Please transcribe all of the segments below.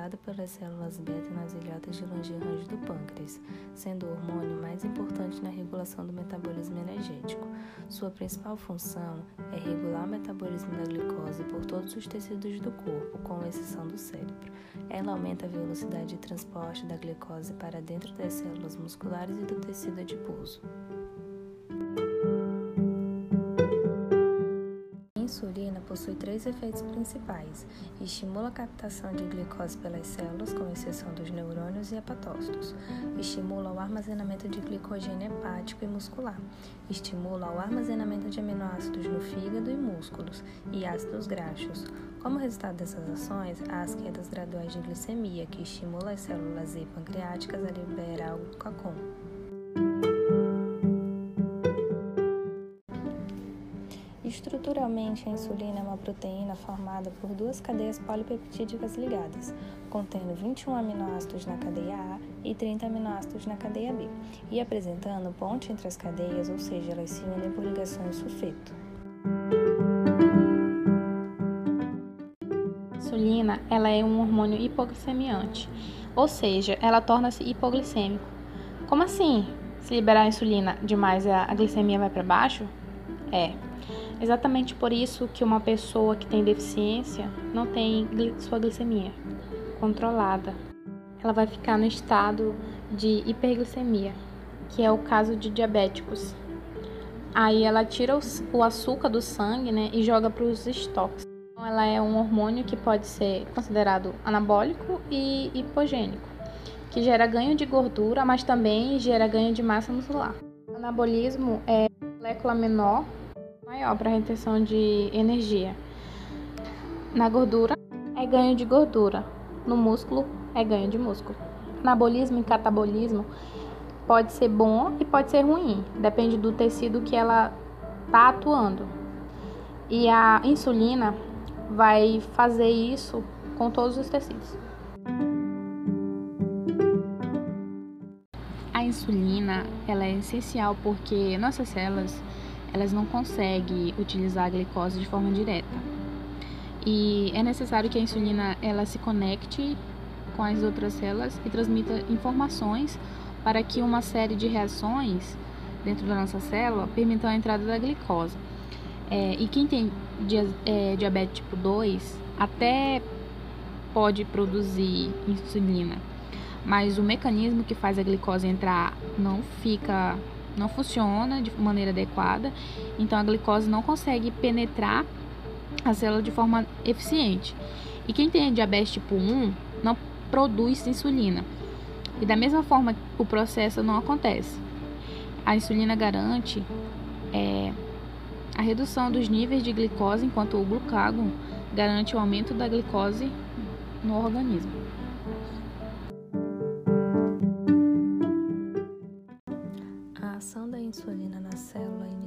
metabolizado pelas células beta nas ilhotas de Langerhans do pâncreas, sendo o hormônio mais importante na regulação do metabolismo energético. Sua principal função é regular o metabolismo da glicose por todos os tecidos do corpo, com exceção do cérebro. Ela aumenta a velocidade de transporte da glicose para dentro das células musculares e do tecido adiposo. Insulina possui três efeitos principais: estimula a captação de glicose pelas células, com exceção dos neurônios e hepatócitos, estimula o armazenamento de glicogênio hepático e muscular, estimula o armazenamento de aminoácidos no fígado e músculos e ácidos graxos. Como resultado dessas ações, há as quedas graduais de glicemia, que estimula as células E pancreáticas a liberar o glucagon. Estruturalmente, a insulina é uma proteína formada por duas cadeias polipeptídicas ligadas, contendo 21 aminoácidos na cadeia A e 30 aminoácidos na cadeia B, e apresentando ponte entre as cadeias, ou seja, elas se unem por ligações sulfeto. Insulina ela é um hormônio hipoglicemiante, ou seja, ela torna-se hipoglicêmico. Como assim? Se liberar a insulina demais, a glicemia vai para baixo? É, Exatamente por isso que uma pessoa que tem deficiência não tem sua glicemia controlada. Ela vai ficar no estado de hiperglicemia, que é o caso de diabéticos. Aí ela tira o açúcar do sangue né, e joga para os estoques. Então, ela é um hormônio que pode ser considerado anabólico e hipogênico, que gera ganho de gordura, mas também gera ganho de massa muscular. O anabolismo é molécula menor maior para retenção de energia. Na gordura é ganho de gordura, no músculo é ganho de músculo. Anabolismo e catabolismo pode ser bom e pode ser ruim, depende do tecido que ela está atuando. E a insulina vai fazer isso com todos os tecidos. A insulina ela é essencial porque nossas células elas não conseguem utilizar a glicose de forma direta. E é necessário que a insulina ela se conecte com as outras células e transmita informações para que uma série de reações dentro da nossa célula permitam a entrada da glicose. É, e quem tem é, diabetes tipo 2 até pode produzir insulina, mas o mecanismo que faz a glicose entrar não fica não funciona de maneira adequada, então a glicose não consegue penetrar a célula de forma eficiente. E quem tem diabetes tipo 1 não produz insulina. E da mesma forma o processo não acontece. A insulina garante é, a redução dos níveis de glicose, enquanto o glucagon garante o aumento da glicose no organismo.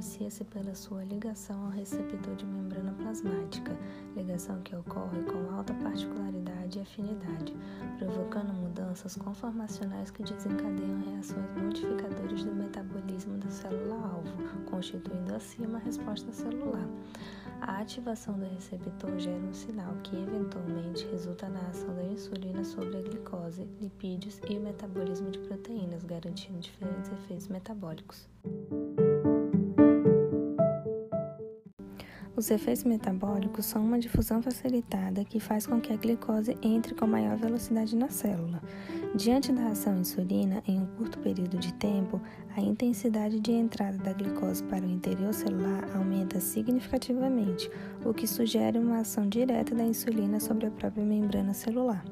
Inicia-se pela sua ligação ao receptor de membrana plasmática, ligação que ocorre com alta particularidade e afinidade, provocando mudanças conformacionais que desencadeiam reações modificadoras do metabolismo da célula-alvo, constituindo assim uma resposta celular. A ativação do receptor gera um sinal que eventualmente resulta na ação da insulina sobre a glicose, lipídios e o metabolismo de proteínas, garantindo diferentes efeitos metabólicos. Os efeitos metabólicos são uma difusão facilitada que faz com que a glicose entre com maior velocidade na célula. Diante da ação insulina, em um curto período de tempo, a intensidade de entrada da glicose para o interior celular aumenta significativamente, o que sugere uma ação direta da insulina sobre a própria membrana celular.